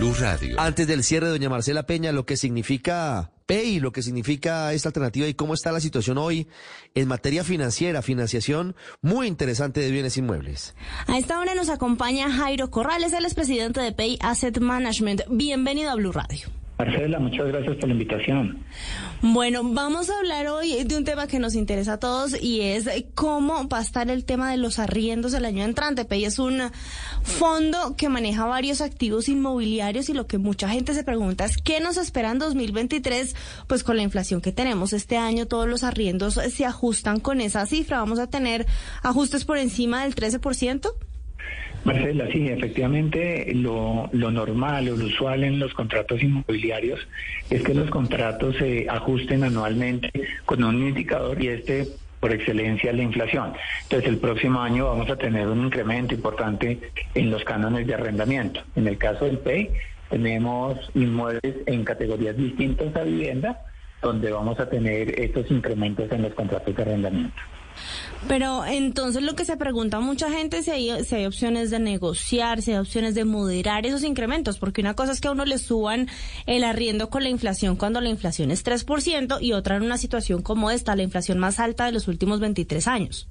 Blue Radio. Antes del cierre, doña Marcela Peña, lo que significa PEI, lo que significa esta alternativa y cómo está la situación hoy en materia financiera, financiación muy interesante de bienes inmuebles. A esta hora nos acompaña Jairo Corrales, él es presidente de PEI Asset Management. Bienvenido a Blue Radio. Marcela, muchas gracias por la invitación. Bueno, vamos a hablar hoy de un tema que nos interesa a todos y es cómo va a estar el tema de los arriendos el año entrante. PEI es un fondo que maneja varios activos inmobiliarios y lo que mucha gente se pregunta es qué nos espera en 2023, pues con la inflación que tenemos este año todos los arriendos se ajustan con esa cifra. Vamos a tener ajustes por encima del 13%. Marcela, sí, efectivamente lo, lo normal o lo usual en los contratos inmobiliarios es que los contratos se ajusten anualmente con un indicador y este por excelencia la inflación. Entonces el próximo año vamos a tener un incremento importante en los cánones de arrendamiento. En el caso del PEI tenemos inmuebles en categorías distintas a vivienda donde vamos a tener estos incrementos en los contratos de arrendamiento. Pero entonces lo que se pregunta mucha gente si hay, si hay opciones de negociar, si hay opciones de moderar esos incrementos, porque una cosa es que a uno le suban el arriendo con la inflación cuando la inflación es 3% y otra en una situación como esta, la inflación más alta de los últimos 23 años.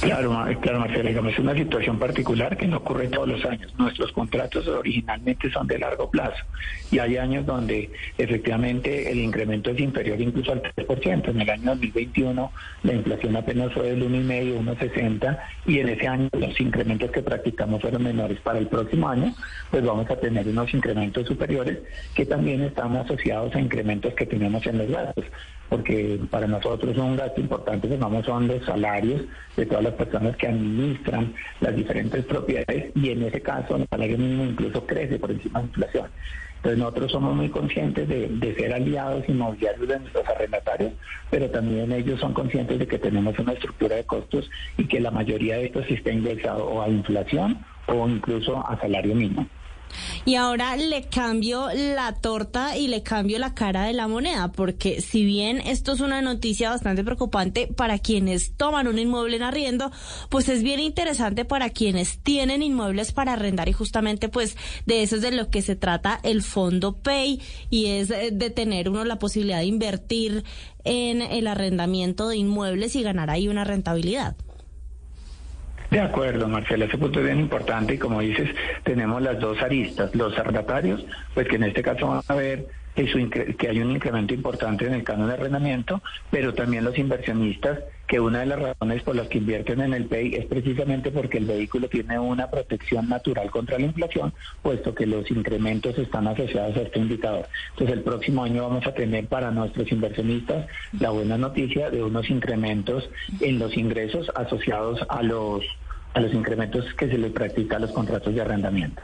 Claro, claro, Marcela, digamos, es una situación particular que no ocurre todos los años. Nuestros contratos originalmente son de largo plazo y hay años donde efectivamente el incremento es inferior incluso al 3%. En el año 2021 la inflación apenas fue del 1,5, 1,60 y en ese año los incrementos que practicamos fueron menores. Para el próximo año, pues vamos a tener unos incrementos superiores que también están asociados a incrementos que tenemos en los gastos, porque para nosotros un gasto importante, pues vamos, son los salarios de todas las personas que administran las diferentes propiedades y en ese caso el salario mínimo incluso crece por encima de la inflación. Entonces nosotros somos muy conscientes de, ser aliados inmobiliarios de nuestros arrendatarios, pero también ellos son conscientes de que tenemos una estructura de costos y que la mayoría de estos está indexado o a inflación o incluso a salario mínimo. Y ahora le cambio la torta y le cambio la cara de la moneda, porque si bien esto es una noticia bastante preocupante para quienes toman un inmueble en arriendo, pues es bien interesante para quienes tienen inmuebles para arrendar y justamente pues de eso es de lo que se trata el fondo Pay y es de tener uno la posibilidad de invertir en el arrendamiento de inmuebles y ganar ahí una rentabilidad. De acuerdo, Marcela, ese punto es bien importante y como dices, tenemos las dos aristas, los arrendatarios, pues que en este caso van a ver que hay un incremento importante en el canon de arrendamiento, pero también los inversionistas, que una de las razones por las que invierten en el PEI es precisamente porque el vehículo tiene una protección natural contra la inflación, puesto que los incrementos están asociados a este indicador. Entonces el próximo año vamos a tener para nuestros inversionistas la buena noticia de unos incrementos en los ingresos asociados a los a los incrementos que se le practica a los contratos de arrendamiento.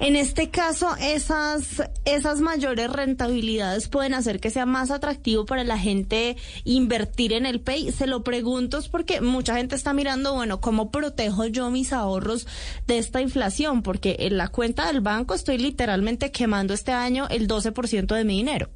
En este caso, esas, esas mayores rentabilidades pueden hacer que sea más atractivo para la gente invertir en el PEI. Se lo pregunto porque mucha gente está mirando, bueno, ¿cómo protejo yo mis ahorros de esta inflación? Porque en la cuenta del banco estoy literalmente quemando este año el 12% de mi dinero.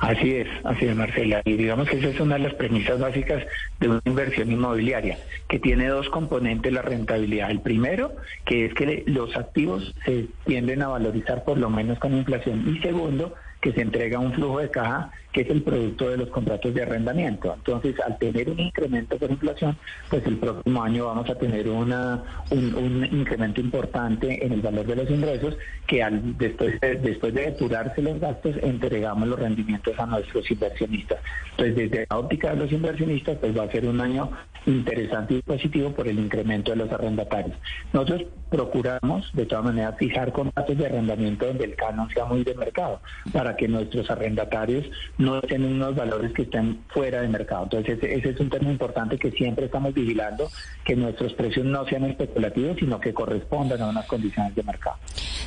Así es, así es, Marcela. Y digamos que esa es una de las premisas básicas de una inversión inmobiliaria, que tiene dos componentes la rentabilidad. El primero, que es que los activos se tienden a valorizar por lo menos con inflación. Y segundo, que se entrega un flujo de caja que es el producto de los contratos de arrendamiento. Entonces, al tener un incremento por inflación, pues el próximo año vamos a tener una, un, incremento importante en el valor de los ingresos que al, después, de, después de depurarse los gastos entregamos los rendimientos a nuestros inversionistas. Entonces, desde la óptica de los inversionistas, pues va a ser un año interesante y positivo por el incremento de los arrendatarios. Nosotros procuramos, de todas maneras, fijar contratos de arrendamiento donde el canon sea muy de mercado, para que nuestros arrendatarios no tienen unos valores que estén fuera de mercado. Entonces, ese, es un tema importante que siempre estamos vigilando, que nuestros precios no sean especulativos, sino que correspondan a unas condiciones de mercado.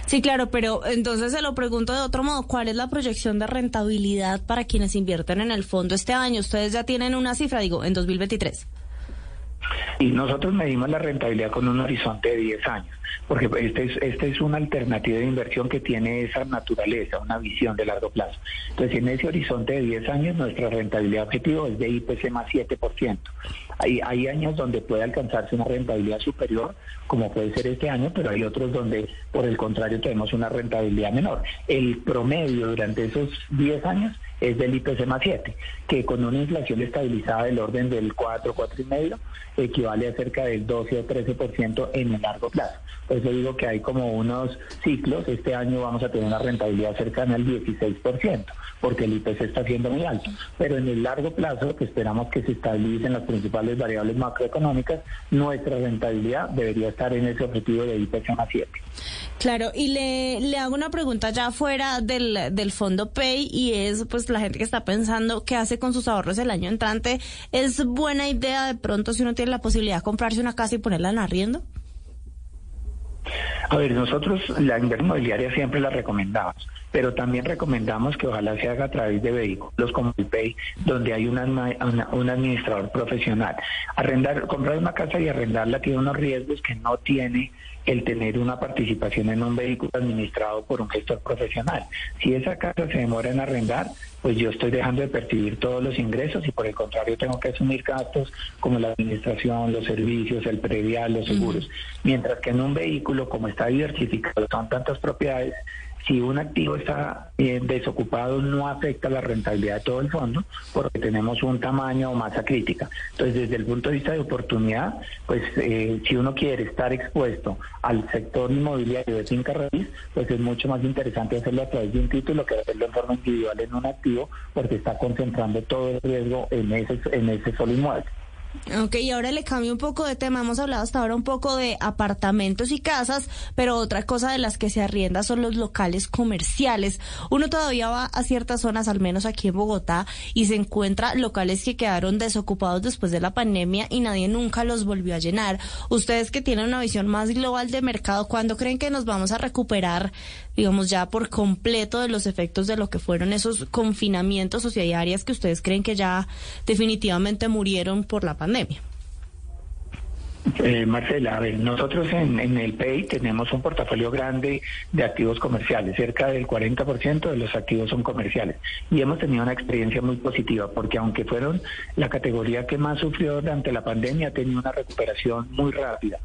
Sí, claro, pero entonces se lo pregunto de otro modo, ¿cuál es la proyección de rentabilidad para quienes invierten en el fondo este año? Ustedes ya tienen una cifra, digo, en 2023. Y nosotros medimos la rentabilidad con un horizonte de 10 años, porque este es, este es una alternativa de inversión que tiene esa naturaleza, una visión de largo plazo. Entonces, en ese horizonte de 10 años, nuestra rentabilidad objetivo es de IPC más 7%. Hay, hay años donde puede alcanzarse una rentabilidad superior, como puede ser este año, pero hay otros donde, por el contrario, tenemos una rentabilidad menor. El promedio durante esos 10 años es del IPC más 7, que con una inflación estabilizada del orden del 4, 4,5, equivale a cerca del 12 o 13% en el largo plazo. Por eso digo que hay como unos ciclos. Este año vamos a tener una rentabilidad cercana al 16%, porque el IPC está siendo muy alto. Pero en el largo plazo, que esperamos que se estabilicen las principales variables macroeconómicas, nuestra rentabilidad debería estar en ese objetivo de IPC más 7. Claro, y le, le hago una pregunta ya fuera del, del fondo Pay y es pues la gente que está pensando qué hace con sus ahorros el año entrante. ¿Es buena idea de pronto si uno tiene la posibilidad de comprarse una casa y ponerla en arriendo? A ver, nosotros la inversión inmobiliaria siempre la recomendamos, pero también recomendamos que ojalá se haga a través de vehículos como el Pay, donde hay un administrador profesional. Arrendar, comprar una casa y arrendarla tiene unos riesgos que no tiene el tener una participación en un vehículo administrado por un gestor profesional. Si esa casa se demora en arrendar, pues yo estoy dejando de percibir todos los ingresos y por el contrario tengo que asumir gastos como la administración, los servicios, el predial, los seguros. Mientras que en un vehículo, como está diversificado, son tantas propiedades, si un activo está eh, desocupado no afecta la rentabilidad de todo el fondo porque tenemos un tamaño o masa crítica. Entonces, desde el punto de vista de oportunidad, pues eh, si uno quiere estar expuesto al sector inmobiliario de finca raíz, pues es mucho más interesante hacerlo a través de un título que hacerlo en forma individual en un activo porque está concentrando todo el riesgo en ese, en ese solo inmueble. Ok, y ahora le cambio un poco de tema. Hemos hablado hasta ahora un poco de apartamentos y casas, pero otra cosa de las que se arrienda son los locales comerciales. Uno todavía va a ciertas zonas, al menos aquí en Bogotá, y se encuentra locales que quedaron desocupados después de la pandemia y nadie nunca los volvió a llenar. Ustedes que tienen una visión más global de mercado, ¿cuándo creen que nos vamos a recuperar, digamos, ya por completo de los efectos de lo que fueron esos confinamientos o si hay áreas que ustedes creen que ya definitivamente murieron por la pandemia? Pandemia. Eh, Marcela, a ver, nosotros en, el PEI tenemos un portafolio grande de activos comerciales, cerca del 40% de los activos son comerciales y hemos tenido una experiencia muy positiva porque aunque fueron la categoría que más sufrió durante la pandemia, ha tenido una recuperación muy rápida.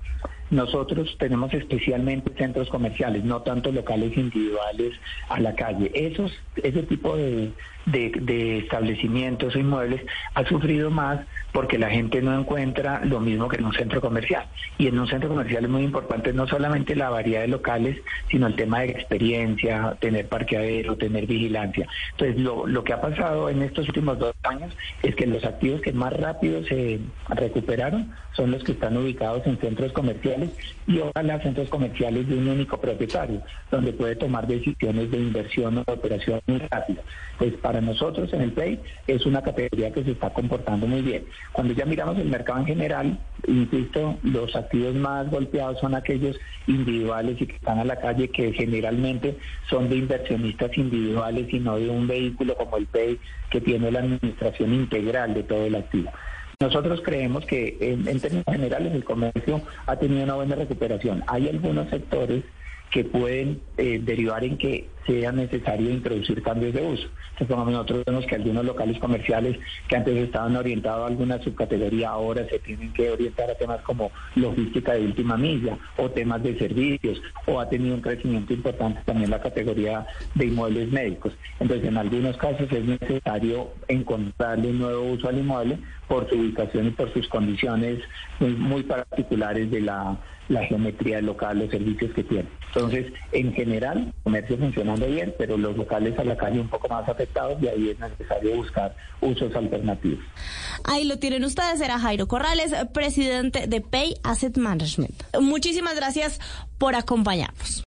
Nosotros tenemos especialmente centros comerciales, no tanto locales individuales a la calle. Esos, ese tipo de, de, establecimientos o inmuebles ha sufrido más porque la gente no encuentra lo mismo que en un centro comercial. Y en un centro comercial es muy importante no solamente la variedad de locales, sino el tema de experiencia, tener parqueadero, tener vigilancia. Entonces, lo, lo que ha pasado en estos últimos dos años es que los activos que más rápido se recuperaron son los que están ubicados en centros comerciales y ojalá centros comerciales de un único propietario, donde puede tomar decisiones de inversión o de operación muy rápido. Pues para nosotros en el PEI es una categoría que se está comportando muy bien. Cuando ya miramos el mercado en general, insisto, los activos más golpeados son aquellos individuales y que están a la calle, que generalmente son de inversionistas individuales y no de un vehículo como el PEI que tiene la administración integral de todo el activo. Nosotros creemos que en, en, términos generales el comercio ha tenido una buena recuperación. Hay algunos sectores que pueden eh, derivar en que sea necesario introducir cambios de uso. Entonces, nosotros vemos que algunos locales comerciales que antes estaban orientados a alguna subcategoría ahora se tienen que orientar a temas como logística de última milla o temas de servicios o ha tenido un crecimiento importante también la categoría de inmuebles médicos. Entonces, en algunos casos es necesario encontrarle un nuevo uso al inmueble por su ubicación y por sus condiciones muy, muy particulares de la, la geometría local, los servicios que tiene. Entonces, en general, comercio funcionando bien, pero los locales a la calle un poco más afectados y ahí es necesario buscar usos alternativos. Ahí lo tienen ustedes, era Jairo Corrales, presidente de Pay Asset Management. Muchísimas gracias por acompañarnos.